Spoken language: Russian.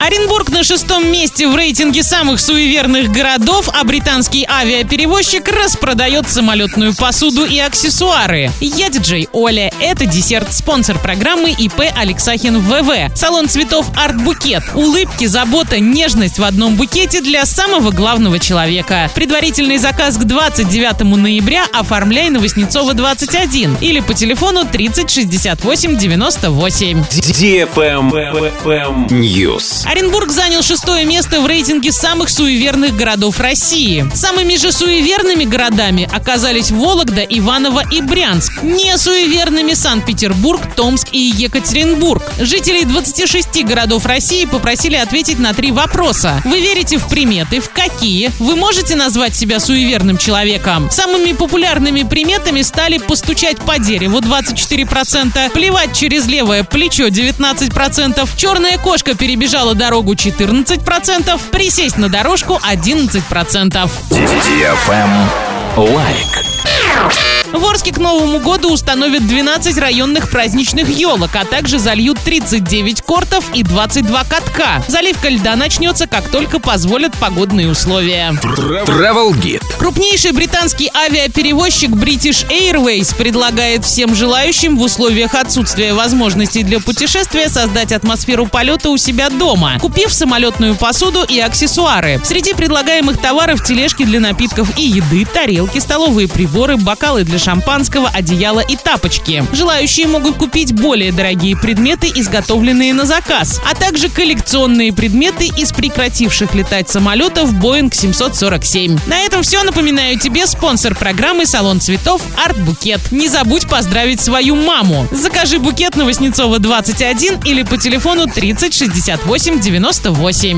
Оренбург на шестом месте в рейтинге самых суеверных городов, а британский авиаперевозчик распродает самолетную посуду и аксессуары. Я диджей Оля. Это десерт, спонсор программы ИП Алексахин ВВ. Салон цветов Арт Букет. Улыбки, забота, нежность в одном букете для самого главного человека. Предварительный заказ к 29 ноября оформляй на Воснецова 21 или по телефону 30 68 98. News. Оренбург занял шестое место в рейтинге самых суеверных городов России. Самыми же суеверными городами оказались Вологда, Иваново и Брянск. Не суеверными Санкт-Петербург, Томск и Екатеринбург. Жителей 26 городов России попросили ответить на три вопроса. Вы верите в приметы? В какие? Вы можете назвать себя суеверным человеком? Самыми популярными приметами стали постучать по дереву 24%, плевать через левое плечо 19%, черная кошка перебежала дорогу 14%, присесть на дорожку 11%. Лайк. В Орске к Новому году установят 12 районных праздничных елок, а также зальют 39 кортов и 22 катка. Заливка льда начнется, как только позволят погодные условия. Travel Guide. Крупнейший британский авиаперевозчик British Airways предлагает всем желающим в условиях отсутствия возможностей для путешествия создать атмосферу полета у себя дома, купив самолетную посуду и аксессуары. Среди предлагаемых товаров тележки для напитков и еды, тарелки, столовые приборы, бокалы для шампанского, одеяла и тапочки. Желающие могут купить более дорогие предметы, изготовленные на заказ, а также коллекционные предметы из прекративших летать самолетов Boeing 747. На этом все. Напоминаю тебе спонсор программы «Салон цветов» Арт Букет. Не забудь поздравить свою маму. Закажи букет на Воснецова 21 или по телефону 30 68 98.